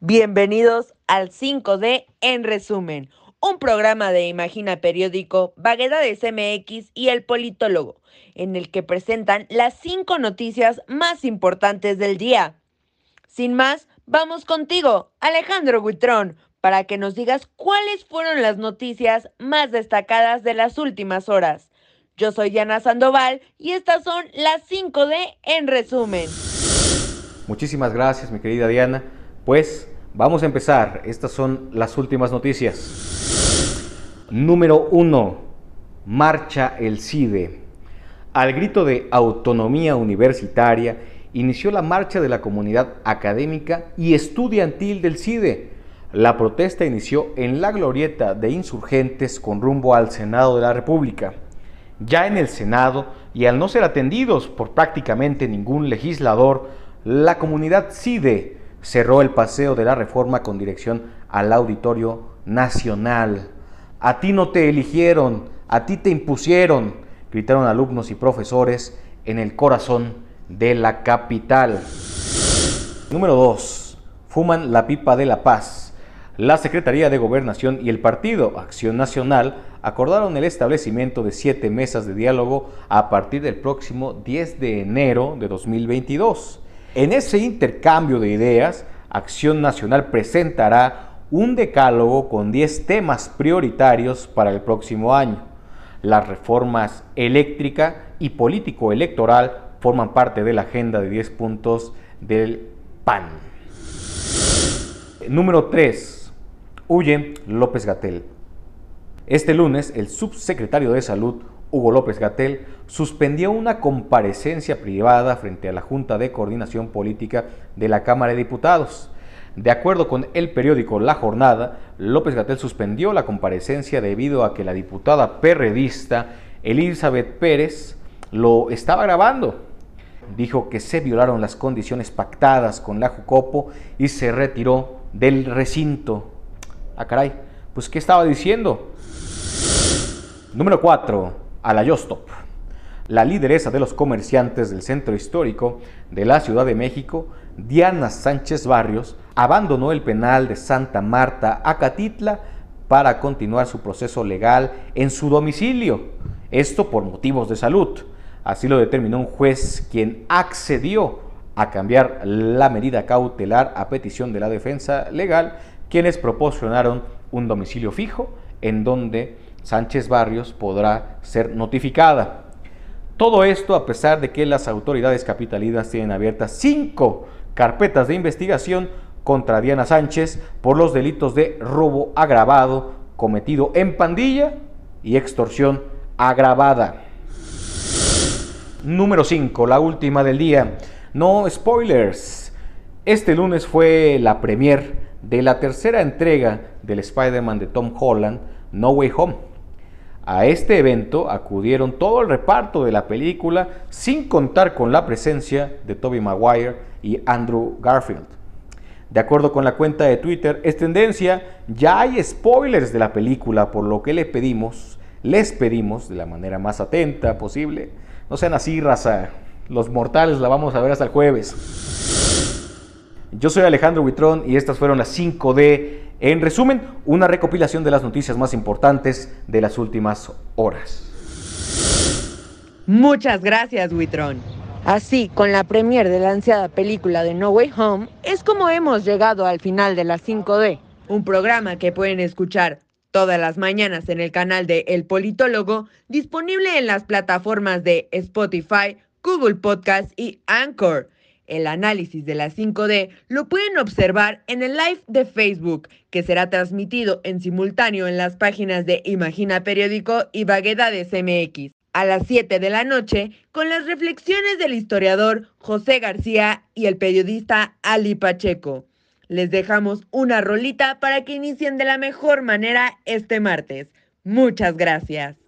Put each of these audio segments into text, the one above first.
Bienvenidos al 5D en resumen, un programa de Imagina Periódico, Vaguedades MX y El Politólogo, en el que presentan las cinco noticias más importantes del día. Sin más, vamos contigo, Alejandro Huitrón, para que nos digas cuáles fueron las noticias más destacadas de las últimas horas. Yo soy Diana Sandoval y estas son las 5D en resumen. Muchísimas gracias, mi querida Diana. Pues vamos a empezar. Estas son las últimas noticias. Número 1. Marcha el CIDE. Al grito de autonomía universitaria, inició la marcha de la comunidad académica y estudiantil del CIDE. La protesta inició en la glorieta de insurgentes con rumbo al Senado de la República. Ya en el Senado, y al no ser atendidos por prácticamente ningún legislador, la comunidad CIDE cerró el paseo de la reforma con dirección al Auditorio Nacional. A ti no te eligieron, a ti te impusieron, gritaron alumnos y profesores en el corazón de la capital. Número 2. Fuman la pipa de la paz. La Secretaría de Gobernación y el Partido Acción Nacional acordaron el establecimiento de siete mesas de diálogo a partir del próximo 10 de enero de 2022. En ese intercambio de ideas, Acción Nacional presentará un decálogo con 10 temas prioritarios para el próximo año. Las reformas eléctrica y político-electoral forman parte de la agenda de 10 puntos del PAN. Número 3. Huye López Gatel. Este lunes, el subsecretario de Salud, Hugo López Gatel, suspendió una comparecencia privada frente a la Junta de Coordinación Política de la Cámara de Diputados. De acuerdo con el periódico La Jornada, López Gatel suspendió la comparecencia debido a que la diputada perredista Elizabeth Pérez lo estaba grabando. Dijo que se violaron las condiciones pactadas con la Jucopo y se retiró del recinto. Ah, caray, pues ¿qué estaba diciendo? Número 4 a la Yostop. La lideresa de los comerciantes del centro histórico de la Ciudad de México, Diana Sánchez Barrios, abandonó el penal de Santa Marta, Acatitla, para continuar su proceso legal en su domicilio. Esto por motivos de salud. Así lo determinó un juez quien accedió a cambiar la medida cautelar a petición de la defensa legal, quienes proporcionaron un domicilio fijo en donde Sánchez Barrios podrá ser notificada. Todo esto a pesar de que las autoridades capitalinas tienen abiertas cinco carpetas de investigación contra Diana Sánchez por los delitos de robo agravado cometido en pandilla y extorsión agravada. Número 5, la última del día. No spoilers. Este lunes fue la premier de la tercera entrega del Spider-Man de Tom Holland, No Way Home. A este evento acudieron todo el reparto de la película sin contar con la presencia de Toby Maguire y Andrew Garfield. De acuerdo con la cuenta de Twitter, es tendencia, ya hay spoilers de la película, por lo que le pedimos, les pedimos de la manera más atenta posible, no sean así, raza, los mortales la vamos a ver hasta el jueves. Yo soy Alejandro Huitrón y estas fueron las 5 de en resumen, una recopilación de las noticias más importantes de las últimas horas. Muchas gracias, Witron. Así, con la premier de la ansiada película de No Way Home, es como hemos llegado al final de la 5D, un programa que pueden escuchar todas las mañanas en el canal de El Politólogo, disponible en las plataformas de Spotify, Google Podcast y Anchor. El análisis de la 5D lo pueden observar en el live de Facebook, que será transmitido en simultáneo en las páginas de Imagina Periódico y Vaguedades MX a las 7 de la noche con las reflexiones del historiador José García y el periodista Ali Pacheco. Les dejamos una rolita para que inicien de la mejor manera este martes. Muchas gracias.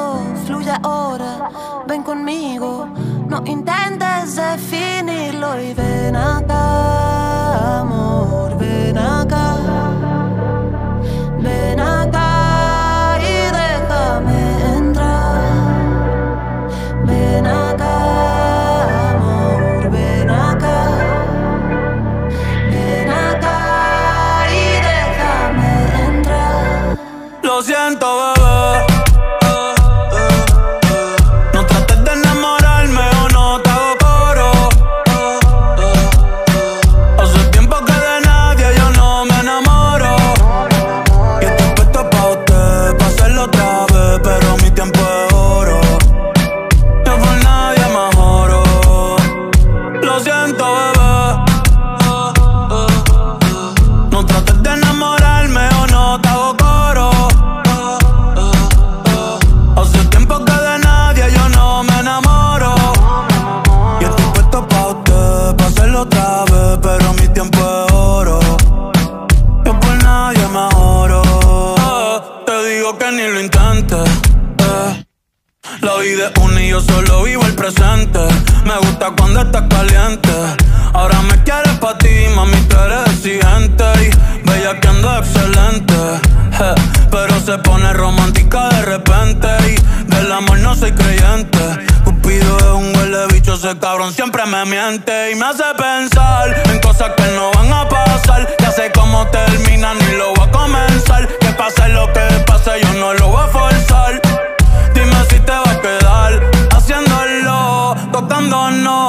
fluye ahora, ven conmigo. No intentes definirlo y ven acá, amor, ven acá. La vida es una y yo solo vivo el presente. Me gusta cuando estás caliente. Ahora me quieres pa' ti, mami, tú eres exigente. Y bella que ando excelente. Pero se pone romántica de repente. Y del amor no soy creyente. Cupido es un huele bicho, ese cabrón siempre me miente. Y me hace pensar en cosas que no van a pasar. Ya sé cómo termina, ni lo voy a comenzar. Que pase lo que pase, yo no lo voy a forzar. cuando no